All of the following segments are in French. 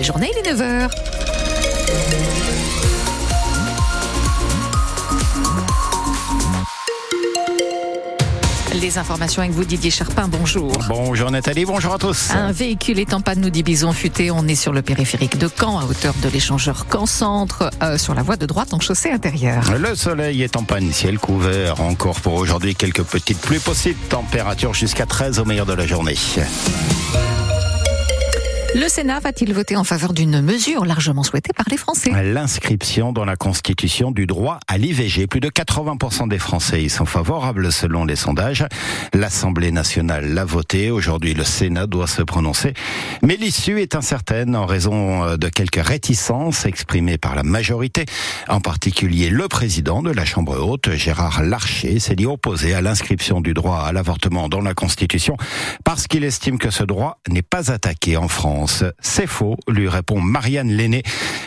belle journée, il est 9h. Les informations avec vous, Didier Charpin, bonjour. Bonjour Nathalie, bonjour à tous. Un véhicule est en panne, nous dit Bison Futé. On est sur le périphérique de Caen, à hauteur de l'échangeur Caen-Centre, euh, sur la voie de droite en chaussée intérieure. Le soleil est en panne, ciel couvert. Encore pour aujourd'hui, quelques petites pluies possibles. Température jusqu'à 13 au meilleur de la journée. Le Sénat va-t-il voter en faveur d'une mesure largement souhaitée par les Français? L'inscription dans la Constitution du droit à l'IVG. Plus de 80% des Français y sont favorables selon les sondages. L'Assemblée nationale l'a voté. Aujourd'hui, le Sénat doit se prononcer. Mais l'issue est incertaine en raison euh, de quelques réticences exprimées par la majorité. En particulier, le président de la Chambre haute, Gérard Larcher, s'est dit opposé à l'inscription du droit à l'avortement dans la Constitution parce qu'il estime que ce droit n'est pas attaqué en France. C'est faux, lui répond Marianne Lenné.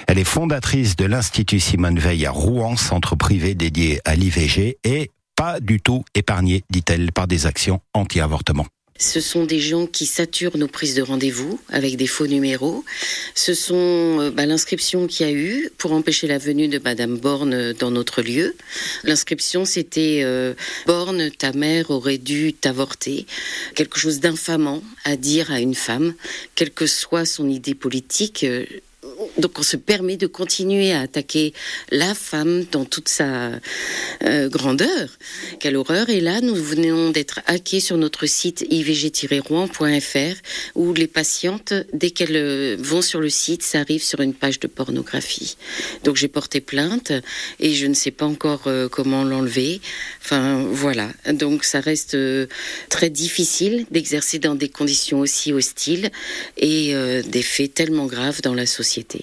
Elle est fondatrice de l'Institut Simone Veil à Rouen, centre privé dédié à l'IVG et pas du tout épargnée, dit-elle, par des actions anti-avortement. Ce sont des gens qui saturent nos prises de rendez-vous avec des faux numéros. Ce sont euh, bah, l'inscription qu'il y a eu pour empêcher la venue de Madame Borne dans notre lieu. L'inscription, c'était euh, Borne, ta mère aurait dû t'avorter. Quelque chose d'infamant à dire à une femme, quelle que soit son idée politique. Euh, donc on se permet de continuer à attaquer la femme dans toute sa euh, grandeur. Quelle horreur. Et là, nous venons d'être hackés sur notre site ivg-rouen.fr où les patientes, dès qu'elles euh, vont sur le site, ça arrive sur une page de pornographie. Donc j'ai porté plainte et je ne sais pas encore euh, comment l'enlever. Enfin voilà. Donc ça reste très difficile d'exercer dans des conditions aussi hostiles et des faits tellement graves dans la société.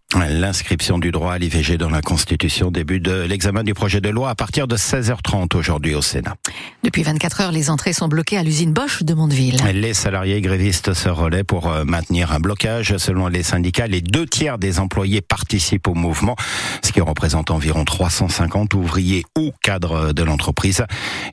L'inscription du droit à l'IVG dans la Constitution, début de l'examen du projet de loi à partir de 16h30 aujourd'hui au Sénat. Depuis 24 heures, les entrées sont bloquées à l'usine Bosch de Mondeville. Les salariés grévistes se relaient pour euh, maintenir un blocage. Selon les syndicats, les deux tiers des employés participent au mouvement, ce qui représente environ 350 ouvriers ou cadres de l'entreprise.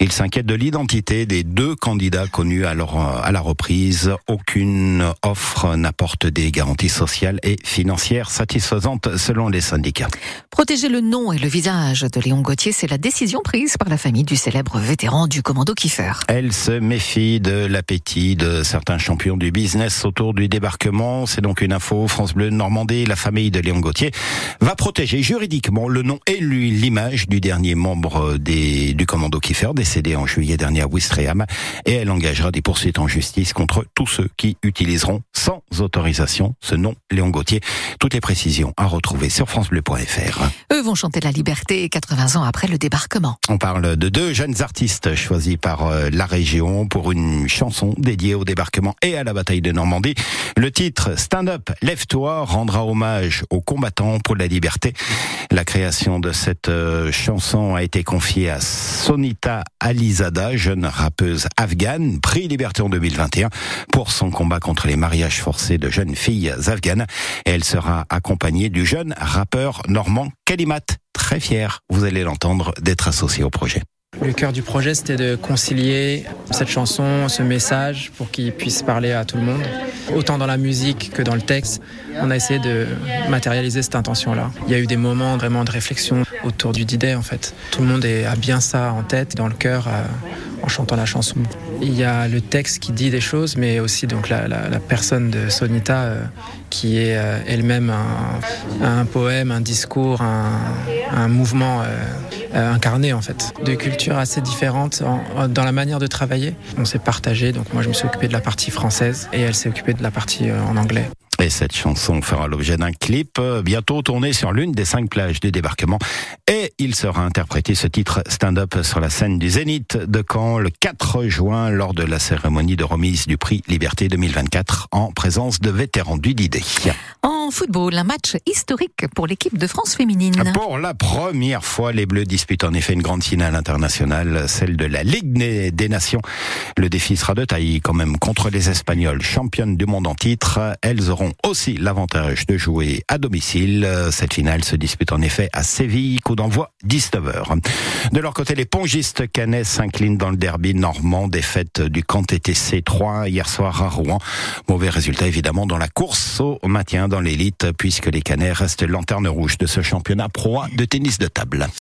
Ils s'inquiètent de l'identité des deux candidats connus à, à la reprise. Aucune offre n'apporte des garanties sociales et financières satisfaisante selon les syndicats. Protéger le nom et le visage de Léon Gauthier, c'est la décision prise par la famille du célèbre vétéran du commando Kiefer. Elle se méfie de l'appétit de certains champions du business autour du débarquement. C'est donc une info France Bleu Normandie. La famille de Léon Gauthier va protéger juridiquement le nom et l'image du dernier membre des, du commando Kiefer, décédé en juillet dernier à Ouistreham. Et elle engagera des poursuites en justice contre tous ceux qui utiliseront sans autorisation ce nom Léon Gauthier. Toutes les précisions à retrouver sur francebleu.fr. Eux vont chanter la liberté 80 ans après le débarquement. On parle de deux jeunes artistes choisis par euh, la région pour une chanson dédiée au débarquement et à la bataille de Normandie. Le titre Stand Up, Lève-toi rendra hommage aux combattants pour la liberté. La création de cette euh, chanson a été confiée à Sonita Alizada, jeune rappeuse afghane, prix Liberté en 2021 pour son combat contre les mariages forcés de jeunes filles afghanes. elle sera du jeune rappeur normand Kalimat. Très fier, vous allez l'entendre, d'être associé au projet. Le cœur du projet, c'était de concilier cette chanson, ce message, pour qu'il puisse parler à tout le monde. Autant dans la musique que dans le texte, on a essayé de matérialiser cette intention-là. Il y a eu des moments vraiment de réflexion autour du d en fait. Tout le monde a bien ça en tête, dans le cœur, euh, en chantant la chanson. Il y a le texte qui dit des choses, mais aussi donc la, personne de Sonita euh, qui est euh, elle-même un, poème, un discours, un, mouvement incarné en fait. De cultures assez différentes dans la manière de travailler. On s'est partagé, donc moi je me suis occupé de la partie française et elle s'est occupée de la partie en anglais. Et cette chanson fera l'objet d'un clip euh, bientôt tourné sur l'une des cinq plages du débarquement. Et il sera interprété ce titre stand-up sur la scène du Zénith de Caen le 4 juin lors de la cérémonie de remise du prix Liberté 2024 en présence de vétérans du. En football, un match historique pour l'équipe de France féminine. Pour la première fois, les Bleus disputent en effet une grande finale internationale, celle de la Ligue des Nations. Le défi sera de taille quand même contre les Espagnols, championnes du monde en titre. Elles auront aussi l'avantage de jouer à domicile. Cette finale se dispute en effet à Séville, coup d'envoi 19h. De leur côté, les pongistes canais s'inclinent dans le derby normand, défaite du camp TTC 3 hier soir à Rouen. Mauvais résultat évidemment dans la course au maintien dans les puisque les Canets restent lanterne rouge de ce championnat pro de tennis de table.